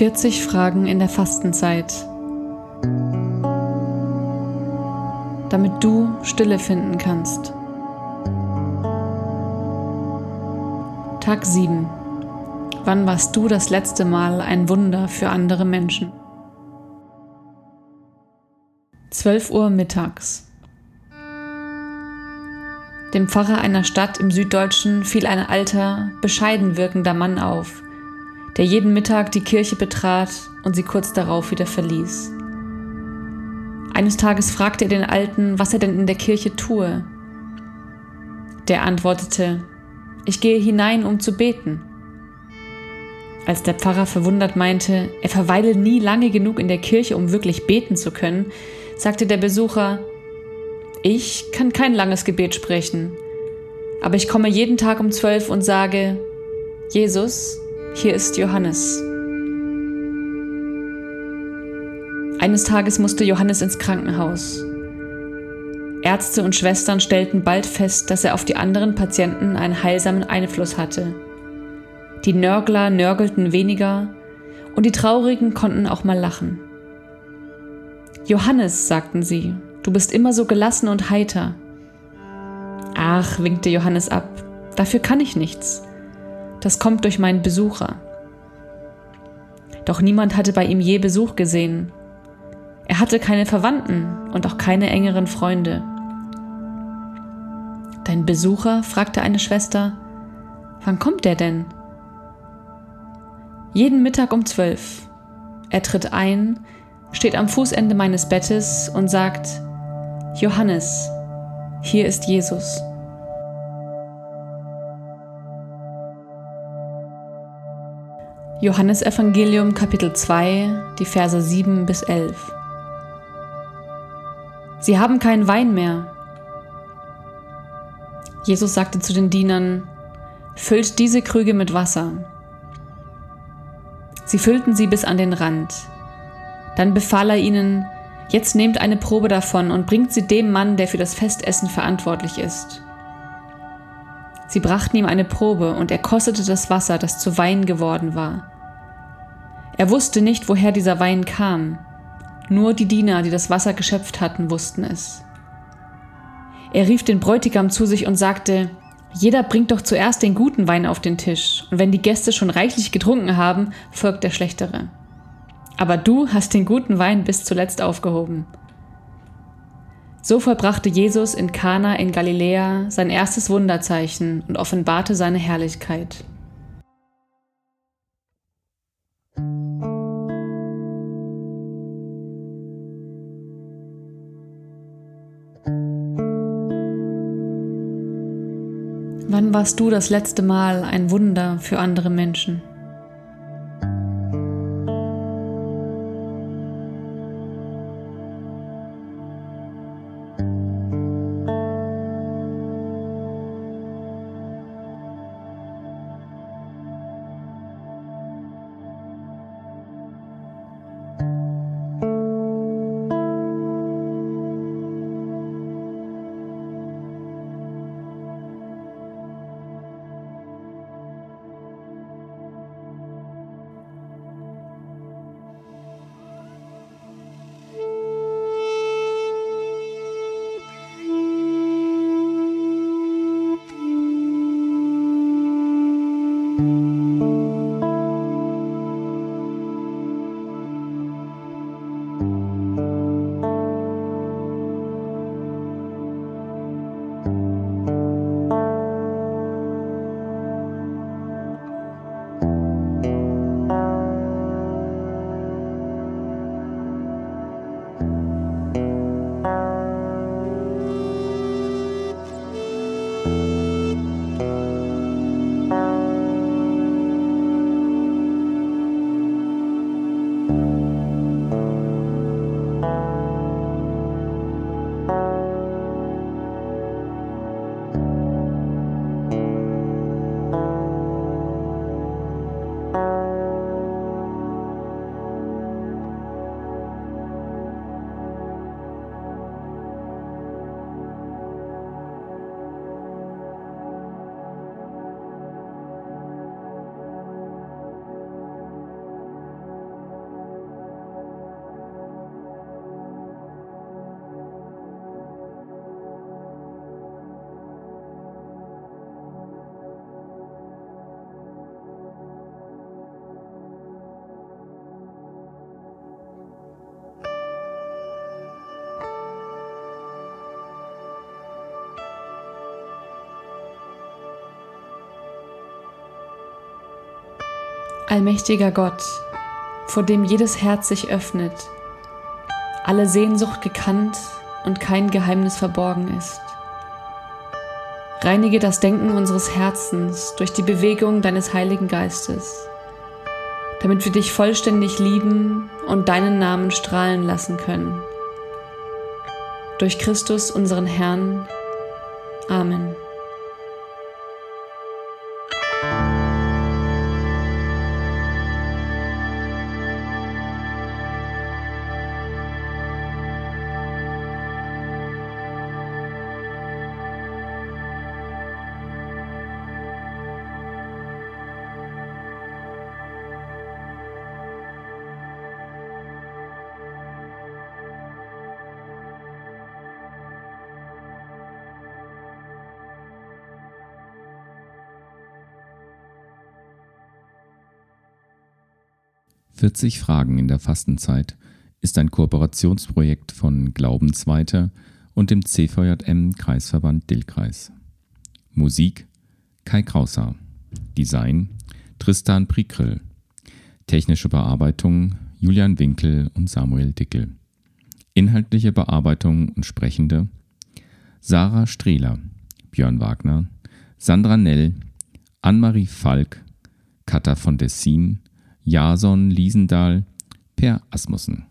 40 Fragen in der Fastenzeit. Damit du Stille finden kannst. Tag 7. Wann warst du das letzte Mal ein Wunder für andere Menschen? 12 Uhr mittags. Dem Pfarrer einer Stadt im Süddeutschen fiel ein alter, bescheiden wirkender Mann auf, der jeden Mittag die Kirche betrat und sie kurz darauf wieder verließ. Eines Tages fragte er den Alten, was er denn in der Kirche tue. Der antwortete, ich gehe hinein, um zu beten. Als der Pfarrer verwundert meinte, er verweile nie lange genug in der Kirche, um wirklich beten zu können, sagte der Besucher, ich kann kein langes Gebet sprechen, aber ich komme jeden Tag um zwölf und sage, Jesus, hier ist Johannes. Eines Tages musste Johannes ins Krankenhaus. Ärzte und Schwestern stellten bald fest, dass er auf die anderen Patienten einen heilsamen Einfluss hatte. Die Nörgler nörgelten weniger und die Traurigen konnten auch mal lachen. Johannes, sagten sie, Du bist immer so gelassen und heiter. Ach, winkte Johannes ab, dafür kann ich nichts. Das kommt durch meinen Besucher. Doch niemand hatte bei ihm je Besuch gesehen. Er hatte keine Verwandten und auch keine engeren Freunde. Dein Besucher? fragte eine Schwester. Wann kommt er denn? Jeden Mittag um zwölf. Er tritt ein, steht am Fußende meines Bettes und sagt, Johannes, hier ist Jesus. Johannes Evangelium Kapitel 2, die Verse 7 bis 11. Sie haben keinen Wein mehr. Jesus sagte zu den Dienern, füllt diese Krüge mit Wasser. Sie füllten sie bis an den Rand. Dann befahl er ihnen, Jetzt nehmt eine Probe davon und bringt sie dem Mann, der für das Festessen verantwortlich ist. Sie brachten ihm eine Probe und er kostete das Wasser, das zu Wein geworden war. Er wusste nicht, woher dieser Wein kam. Nur die Diener, die das Wasser geschöpft hatten, wussten es. Er rief den Bräutigam zu sich und sagte, jeder bringt doch zuerst den guten Wein auf den Tisch, und wenn die Gäste schon reichlich getrunken haben, folgt der schlechtere aber du hast den guten Wein bis zuletzt aufgehoben. So vollbrachte Jesus in Kana in Galiläa sein erstes Wunderzeichen und offenbarte seine Herrlichkeit. Wann warst du das letzte Mal ein Wunder für andere Menschen? Allmächtiger Gott, vor dem jedes Herz sich öffnet, alle Sehnsucht gekannt und kein Geheimnis verborgen ist. Reinige das Denken unseres Herzens durch die Bewegung deines Heiligen Geistes, damit wir dich vollständig lieben und deinen Namen strahlen lassen können. Durch Christus, unseren Herrn. Amen. 40 Fragen in der Fastenzeit ist ein Kooperationsprojekt von Glaubensweiter und dem CVJM Kreisverband Dillkreis. Musik Kai Krauser. Design Tristan Prikrill. Technische Bearbeitung Julian Winkel und Samuel Dickel. Inhaltliche Bearbeitung und Sprechende Sarah Strehler, Björn Wagner, Sandra Nell, Anne-Marie Falk, Katha von Dessin, Jason Liesendahl, Per Asmussen.